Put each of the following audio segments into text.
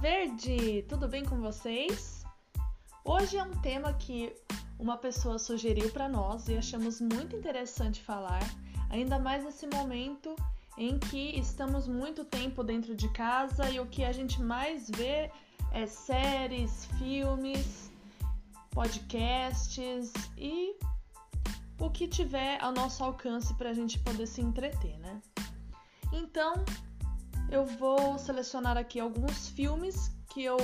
Verde! Tudo bem com vocês? Hoje é um tema que uma pessoa sugeriu para nós e achamos muito interessante falar, ainda mais nesse momento em que estamos muito tempo dentro de casa e o que a gente mais vê é séries, filmes, podcasts e o que tiver ao nosso alcance para a gente poder se entreter, né? Então, eu vou selecionar aqui alguns filmes que eu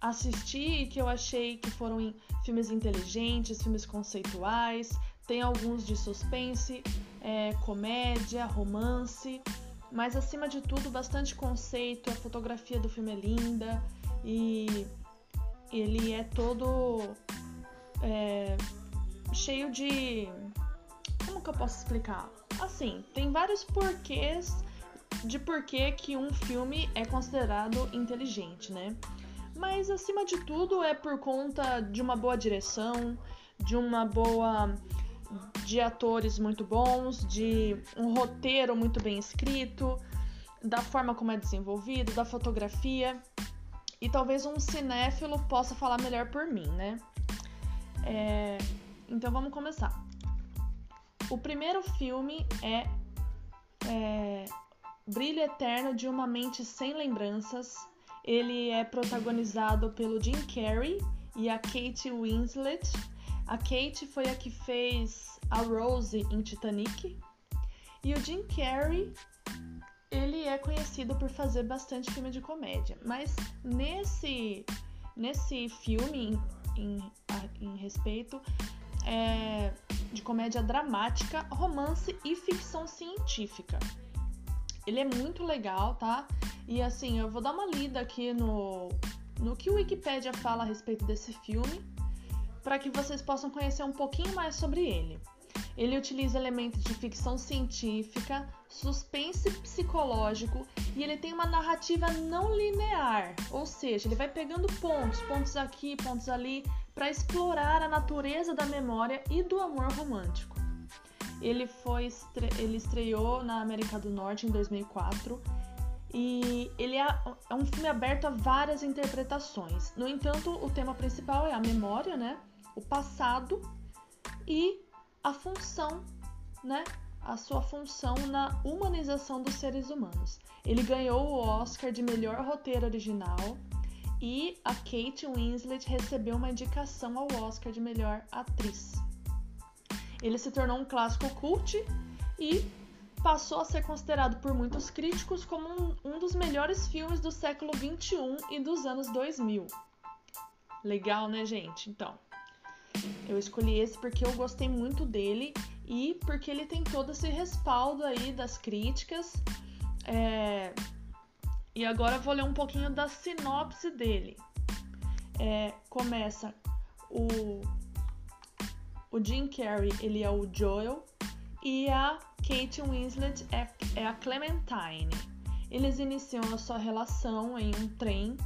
assisti e que eu achei que foram filmes inteligentes, filmes conceituais. Tem alguns de suspense, é, comédia, romance, mas acima de tudo, bastante conceito. A fotografia do filme é linda e ele é todo é, cheio de. Como que eu posso explicar? Assim, tem vários porquês de por que, que um filme é considerado inteligente, né? Mas acima de tudo é por conta de uma boa direção, de uma boa de atores muito bons, de um roteiro muito bem escrito, da forma como é desenvolvido, da fotografia. E talvez um cinéfilo possa falar melhor por mim, né? É... Então vamos começar. O primeiro filme é, é Brilho Eterno de uma Mente Sem Lembranças. Ele é protagonizado pelo Jim Carrey e a Kate Winslet. A Kate foi a que fez a Rose em Titanic. E o Jim Carrey, ele é conhecido por fazer bastante filme de comédia, mas nesse nesse filme em, em, em respeito é, de comédia dramática, romance e ficção científica. Ele é muito legal, tá? E assim, eu vou dar uma lida aqui no, no que o Wikipedia fala a respeito desse filme, para que vocês possam conhecer um pouquinho mais sobre ele. Ele utiliza elementos de ficção científica, suspense psicológico e ele tem uma narrativa não linear, ou seja, ele vai pegando pontos, pontos aqui, pontos ali, para explorar a natureza da memória e do amor romântico. Ele foi estre... ele estreou na América do Norte em 2004 e ele é, é um filme aberto a várias interpretações. No entanto, o tema principal é a memória, né? O passado e a função, né? A sua função na humanização dos seres humanos. Ele ganhou o Oscar de melhor roteiro original e a Kate Winslet recebeu uma indicação ao Oscar de melhor atriz. Ele se tornou um clássico cult e passou a ser considerado por muitos críticos como um, um dos melhores filmes do século 21 e dos anos 2000. Legal, né, gente? Então, eu escolhi esse porque eu gostei muito dele e porque ele tem todo esse respaldo aí das críticas. É... E agora eu vou ler um pouquinho da sinopse dele. É, começa o o Jim Carrey, ele é o Joel e a Kate Winslet é, é a Clementine. Eles iniciam a sua relação em um trem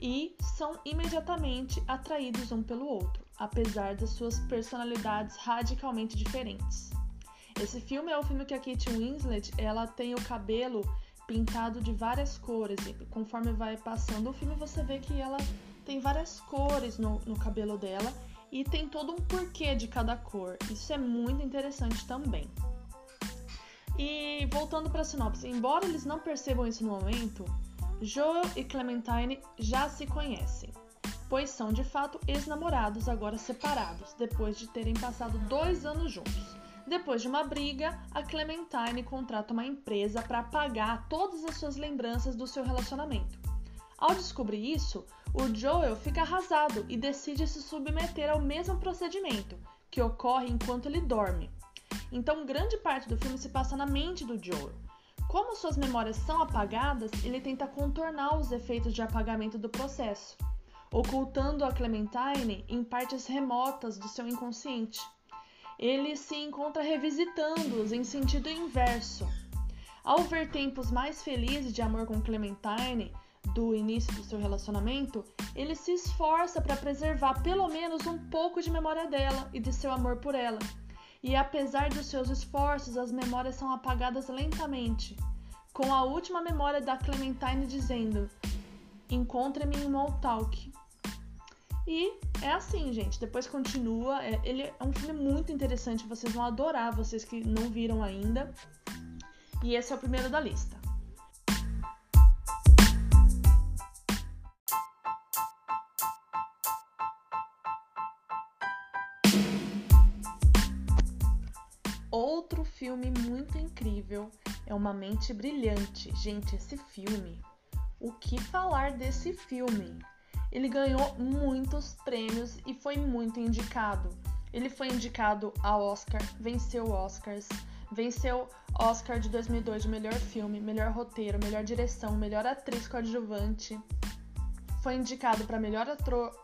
e são imediatamente atraídos um pelo outro, apesar das suas personalidades radicalmente diferentes. Esse filme é o filme que a Kate Winslet ela tem o cabelo pintado de várias cores e conforme vai passando o filme você vê que ela tem várias cores no, no cabelo dela e tem todo um porquê de cada cor. Isso é muito interessante também. E voltando para a sinopse, embora eles não percebam isso no momento, Joel e Clementine já se conhecem, pois são de fato ex-namorados agora separados, depois de terem passado dois anos juntos. Depois de uma briga, a Clementine contrata uma empresa para apagar todas as suas lembranças do seu relacionamento. Ao descobrir isso, o Joel fica arrasado e decide se submeter ao mesmo procedimento, que ocorre enquanto ele dorme. Então, grande parte do filme se passa na mente do Joel. Como suas memórias são apagadas, ele tenta contornar os efeitos de apagamento do processo, ocultando a Clementine em partes remotas do seu inconsciente. Ele se encontra revisitando-os em sentido inverso. Ao ver tempos mais felizes de amor com Clementine, do início do seu relacionamento, ele se esforça para preservar pelo menos um pouco de memória dela e de seu amor por ela. E apesar dos seus esforços, as memórias são apagadas lentamente, com a última memória da Clementine dizendo: Encontre-me em Montauk. E é assim, gente. Depois continua. É, ele é um filme muito interessante. Vocês vão adorar, vocês que não viram ainda. E esse é o primeiro da lista. Filme muito incrível é Uma Mente Brilhante. Gente, esse filme. O que falar desse filme? Ele ganhou muitos prêmios e foi muito indicado. Ele foi indicado ao Oscar, venceu Oscars, venceu Oscar de 2002 de melhor filme, melhor roteiro, melhor direção, melhor atriz coadjuvante. Foi indicado para melhor ator,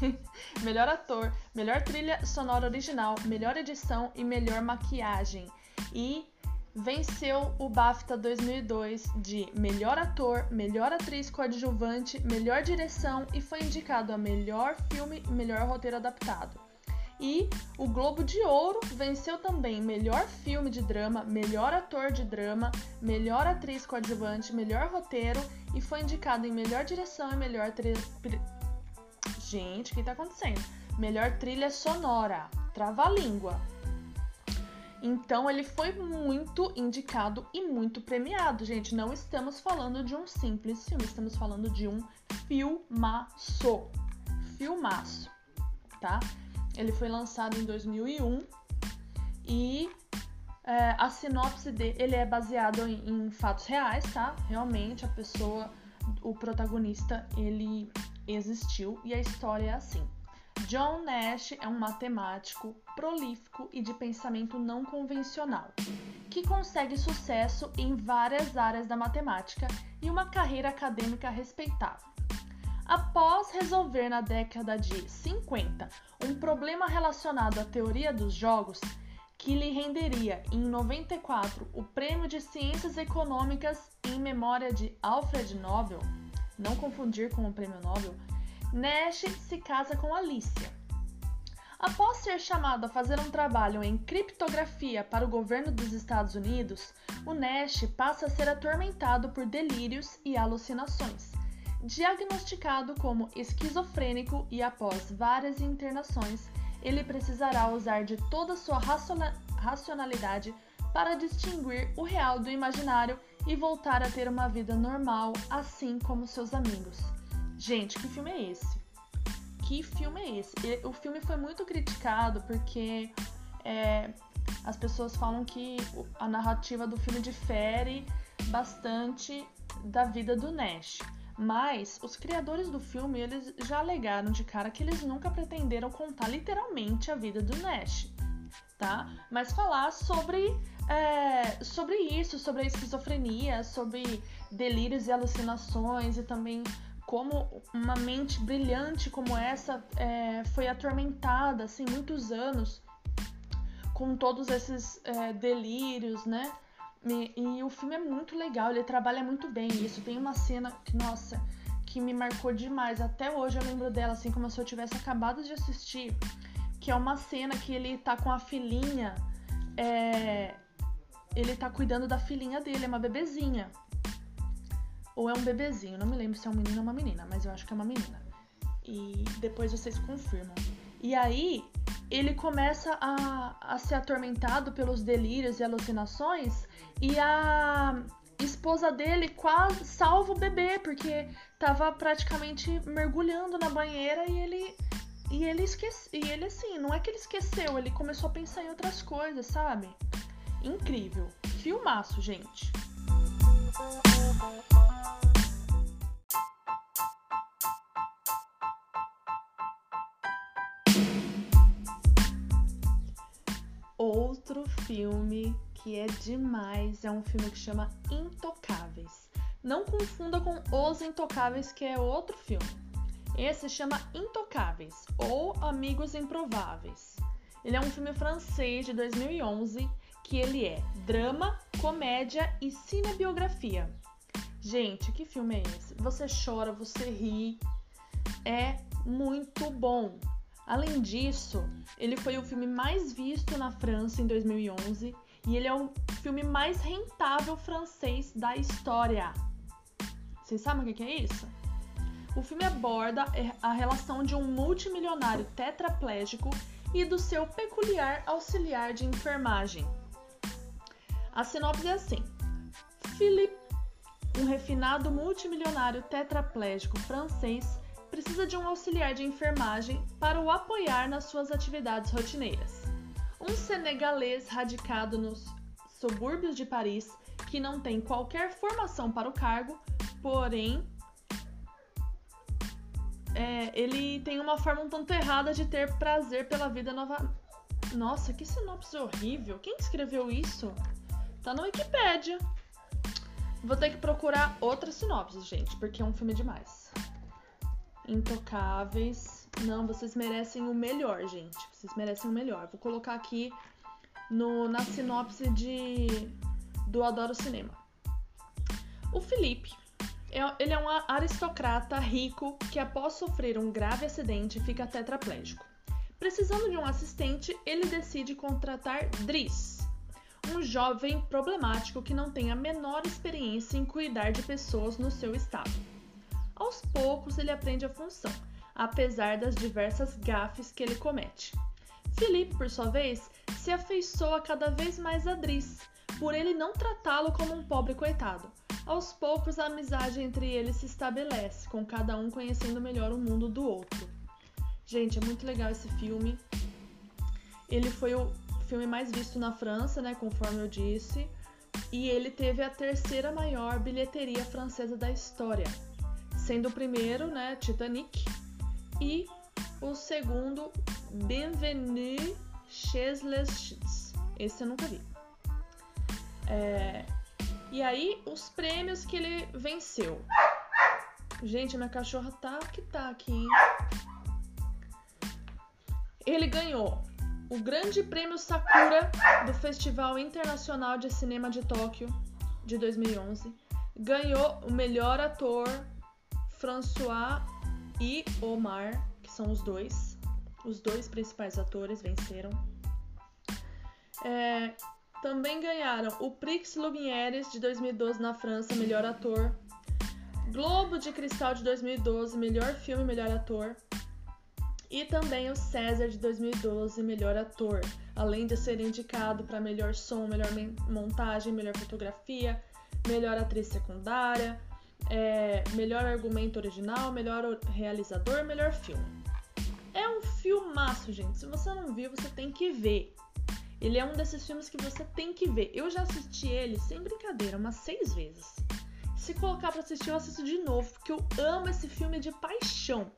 melhor ator, melhor trilha sonora original, melhor edição e melhor maquiagem. E venceu o BAFTA 2002 de melhor ator, melhor atriz coadjuvante, melhor direção e foi indicado a melhor filme e melhor roteiro adaptado. E o Globo de Ouro venceu também melhor filme de drama, melhor ator de drama, melhor atriz coadjuvante, melhor roteiro e foi indicado em melhor direção e melhor. Gente, o que tá acontecendo? Melhor trilha sonora. Trava-língua. Então ele foi muito indicado e muito premiado, gente. Não estamos falando de um simples filme, estamos falando de um filmaço. Filmaço, tá? Ele foi lançado em 2001 e é, a sinopse dele ele é baseado em, em fatos reais, tá? Realmente a pessoa, o protagonista, ele existiu e a história é assim. John Nash é um matemático prolífico e de pensamento não convencional, que consegue sucesso em várias áreas da matemática e uma carreira acadêmica respeitável. Após resolver na década de 50 um problema relacionado à teoria dos jogos, que lhe renderia em 94 o Prêmio de Ciências Econômicas em memória de Alfred Nobel, não confundir com o Prêmio Nobel, Nash se casa com Alicia. Após ser chamado a fazer um trabalho em criptografia para o governo dos Estados Unidos, o Nash passa a ser atormentado por delírios e alucinações. Diagnosticado como esquizofrênico e após várias internações, ele precisará usar de toda sua racionalidade para distinguir o real do imaginário e voltar a ter uma vida normal, assim como seus amigos. Gente, que filme é esse? Que filme é esse? O filme foi muito criticado porque é, as pessoas falam que a narrativa do filme difere bastante da vida do Nash. Mas os criadores do filme eles já alegaram de cara que eles nunca pretenderam contar literalmente a vida do Nash, tá? Mas falar sobre é, sobre isso, sobre a esquizofrenia, sobre delírios e alucinações e também como uma mente brilhante como essa é, foi atormentada assim muitos anos com todos esses é, delírios, né? E, e, o filme é muito legal, ele trabalha muito bem isso. Tem uma cena que, nossa, que me marcou demais. Até hoje eu lembro dela, assim como se eu tivesse acabado de assistir. Que é uma cena que ele tá com a filhinha. É, ele tá cuidando da filhinha dele, é uma bebezinha ou é um bebezinho, não me lembro se é um menino ou uma menina, mas eu acho que é uma menina. E depois vocês confirmam. E aí ele começa a, a ser atormentado pelos delírios e alucinações e a esposa dele quase salva o bebê porque tava praticamente mergulhando na banheira e ele e ele esquece e ele assim, não é que ele esqueceu, ele começou a pensar em outras coisas, sabe? Incrível. Filmaço, gente. Outro filme que é demais é um filme que chama Intocáveis. Não confunda com Os Intocáveis, que é outro filme. Esse chama Intocáveis ou Amigos Improváveis. Ele é um filme francês de 2011 que ele é drama, comédia e cinebiografia. Gente, que filme é esse? Você chora, você ri. É muito bom. Além disso, ele foi o filme mais visto na França em 2011 e ele é o filme mais rentável francês da história. Vocês sabem o que é isso? O filme aborda a relação de um multimilionário tetraplégico e do seu peculiar auxiliar de enfermagem. A sinopse é assim: Philippe, um refinado multimilionário tetraplégico francês, precisa de um auxiliar de enfermagem para o apoiar nas suas atividades rotineiras. Um senegalês radicado nos subúrbios de Paris, que não tem qualquer formação para o cargo, porém é, ele tem uma forma um tanto errada de ter prazer pela vida nova. Nossa, que sinopse horrível! Quem escreveu isso? Tá na Wikipédia. Vou ter que procurar outra sinopse, gente, porque é um filme demais. Intocáveis. Não, vocês merecem o melhor, gente. Vocês merecem o melhor. Vou colocar aqui no, na sinopse de do Adoro Cinema. O Felipe ele é um aristocrata rico que, após sofrer um grave acidente, fica tetraplégico. Precisando de um assistente, ele decide contratar Driss, um jovem problemático que não tem a menor experiência em cuidar de pessoas no seu estado. Aos poucos, ele aprende a função, apesar das diversas gafes que ele comete. Felipe, por sua vez, se afeiçoa cada vez mais a Driss, por ele não tratá-lo como um pobre coitado aos poucos, a amizade entre eles se estabelece, com cada um conhecendo melhor o mundo do outro. Gente, é muito legal esse filme. Ele foi o filme mais visto na França, né, conforme eu disse, e ele teve a terceira maior bilheteria francesa da história, sendo o primeiro, né, Titanic, e o segundo, Bienvenue chez les Chits. Esse eu nunca vi. É, e aí, os prêmios que ele venceu. Gente, minha cachorra tá que tá aqui, hein? Ele ganhou o Grande Prêmio Sakura do Festival Internacional de Cinema de Tóquio de 2011. Ganhou o melhor ator François e Omar, que são os dois. Os dois principais atores venceram. É, também ganharam o Prix Lumière de 2012 na França, melhor ator. Globo de Cristal de 2012, melhor filme, melhor ator. E também o César de 2012, melhor ator, além de ser indicado para melhor som, melhor montagem, melhor fotografia, melhor atriz secundária, é, melhor argumento original, melhor realizador, melhor filme. É um filmaço, gente. Se você não viu, você tem que ver. Ele é um desses filmes que você tem que ver. Eu já assisti ele, sem brincadeira, umas seis vezes. Se colocar para assistir, eu assisto de novo, porque eu amo esse filme de paixão.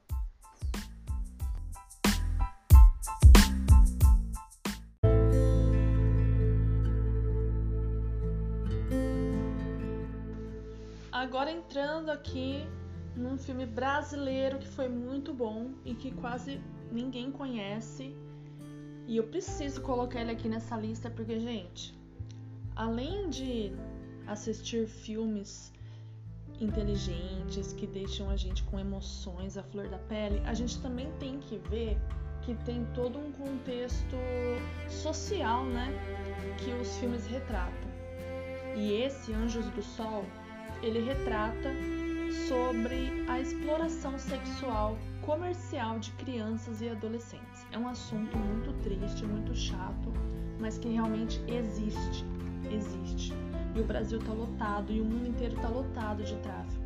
Agora entrando aqui num filme brasileiro que foi muito bom e que quase ninguém conhece e eu preciso colocar ele aqui nessa lista porque, gente, além de assistir filmes inteligentes que deixam a gente com emoções à flor da pele, a gente também tem que ver que tem todo um contexto social, né, que os filmes retratam. E esse Anjos do Sol, ele retrata sobre a exploração sexual comercial de crianças e adolescentes. É um assunto muito triste, muito chato, mas que realmente existe. Existe. E o Brasil está lotado e o mundo inteiro está lotado de tráfico.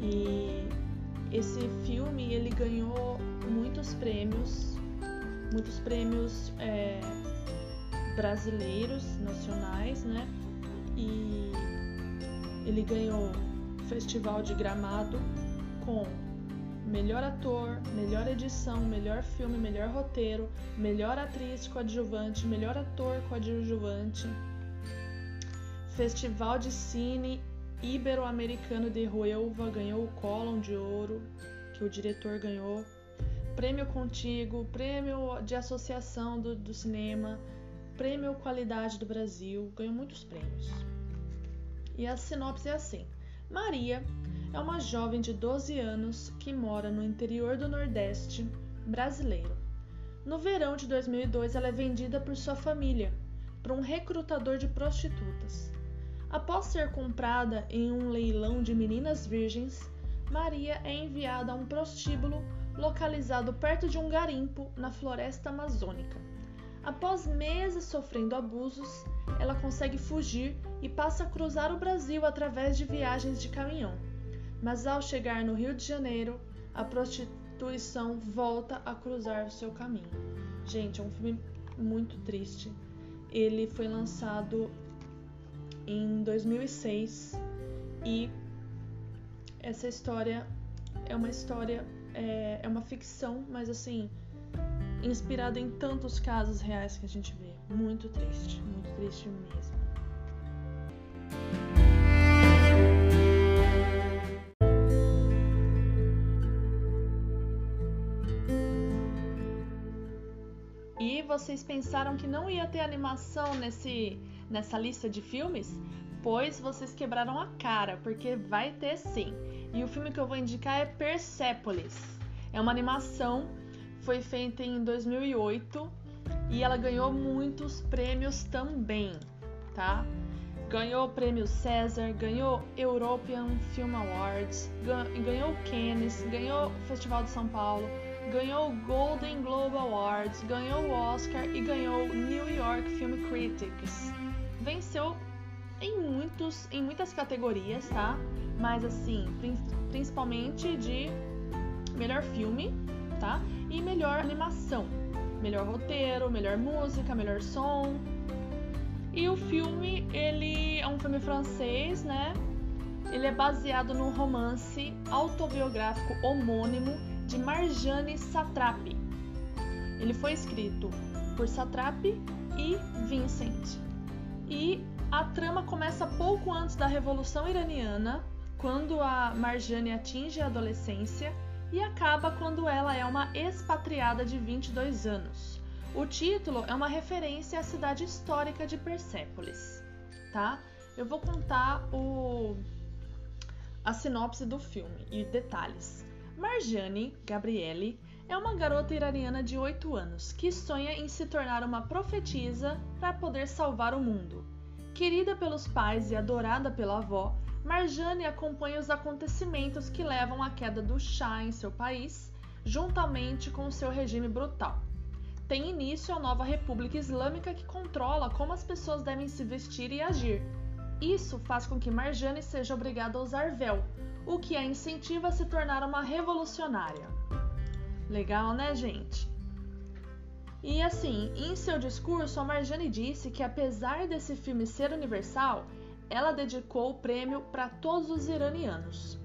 E esse filme ele ganhou muitos prêmios, muitos prêmios é, brasileiros, nacionais, né? E ele ganhou Festival de Gramado com melhor ator, melhor edição, melhor filme, melhor roteiro, melhor atriz coadjuvante, melhor ator coadjuvante. Festival de Cine Ibero-Americano de Ruelva ganhou o Colon de Ouro, que o diretor ganhou. Prêmio Contigo, Prêmio de Associação do, do Cinema, Prêmio Qualidade do Brasil, ganhou muitos prêmios. E a sinopse é assim: Maria é uma jovem de 12 anos que mora no interior do Nordeste brasileiro. No verão de 2002, ela é vendida por sua família para um recrutador de prostitutas. Após ser comprada em um leilão de meninas virgens, Maria é enviada a um prostíbulo localizado perto de um garimpo na floresta amazônica. Após meses sofrendo abusos, ela consegue fugir e passa a cruzar o Brasil através de viagens de caminhão. Mas ao chegar no Rio de Janeiro, a prostituição volta a cruzar o seu caminho. Gente, é um filme muito triste. Ele foi lançado em 2006 e essa história é uma história é, é uma ficção, mas assim inspirada em tantos casos reais que a gente vê. Muito triste, muito triste mesmo. Vocês pensaram que não ia ter animação nesse, nessa lista de filmes? Pois vocês quebraram a cara, porque vai ter sim. E o filme que eu vou indicar é Persepolis. É uma animação, foi feita em 2008 e ela ganhou muitos prêmios também, tá? Ganhou o prêmio César, ganhou European Film Awards, ganhou o Cannes, ganhou o Festival de São Paulo, ganhou o Golden Globe Awards, ganhou o Oscar e ganhou o New York Film Critics. Venceu em muitos, em muitas categorias, tá? Mas assim, principalmente de melhor filme, tá? E melhor animação, melhor roteiro, melhor música, melhor som. E o filme, ele é um filme francês, né? Ele é baseado no romance autobiográfico homônimo de Marjane Satrapi. Ele foi escrito por Satrapi e Vincent. E a trama começa pouco antes da Revolução Iraniana, quando a Marjane atinge a adolescência e acaba quando ela é uma expatriada de 22 anos. O título é uma referência à cidade histórica de Persépolis, tá? Eu vou contar o a sinopse do filme e detalhes. Marjane Gabriele é uma garota iraniana de 8 anos que sonha em se tornar uma profetisa para poder salvar o mundo. Querida pelos pais e adorada pela avó, Marjane acompanha os acontecimentos que levam à queda do chá em seu país, juntamente com seu regime brutal. Tem início a nova República Islâmica que controla como as pessoas devem se vestir e agir. Isso faz com que Marjane seja obrigada a usar véu, o que a incentiva a se tornar uma revolucionária. Legal, né, gente? E assim, em seu discurso, a Marjane disse que apesar desse filme ser universal, ela dedicou o prêmio para todos os iranianos.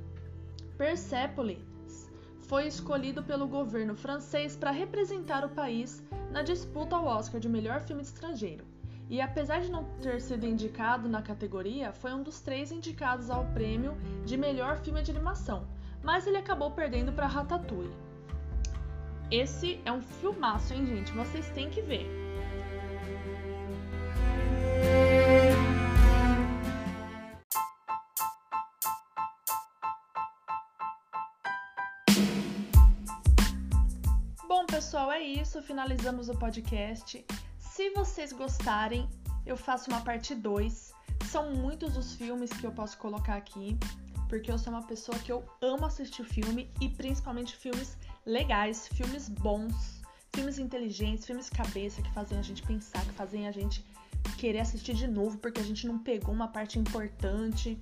Persepolis foi escolhido pelo governo francês para representar o país na disputa ao Oscar de melhor filme estrangeiro. E apesar de não ter sido indicado na categoria, foi um dos três indicados ao prêmio de melhor filme de animação, mas ele acabou perdendo para Ratatouille. Esse é um filmaço, hein, gente? Vocês têm que ver. pessoal, é isso. Finalizamos o podcast. Se vocês gostarem, eu faço uma parte 2. São muitos os filmes que eu posso colocar aqui, porque eu sou uma pessoa que eu amo assistir filme e principalmente filmes legais, filmes bons, filmes inteligentes, filmes cabeça que fazem a gente pensar, que fazem a gente querer assistir de novo porque a gente não pegou uma parte importante.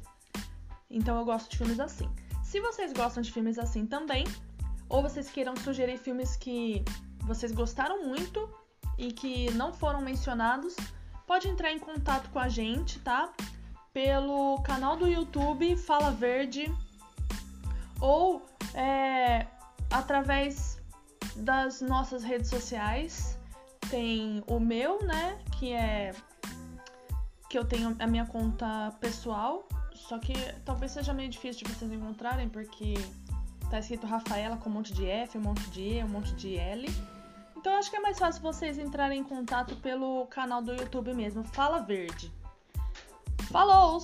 Então eu gosto de filmes assim. Se vocês gostam de filmes assim também, ou vocês queiram sugerir filmes que vocês gostaram muito e que não foram mencionados, pode entrar em contato com a gente, tá? Pelo canal do YouTube Fala Verde ou é, através das nossas redes sociais. Tem o meu, né? Que é que eu tenho a minha conta pessoal, só que talvez seja meio difícil de vocês encontrarem porque Tá escrito Rafaela com um monte de F, um monte de E, um monte de L. Então acho que é mais fácil vocês entrarem em contato pelo canal do YouTube mesmo, Fala Verde. Falou!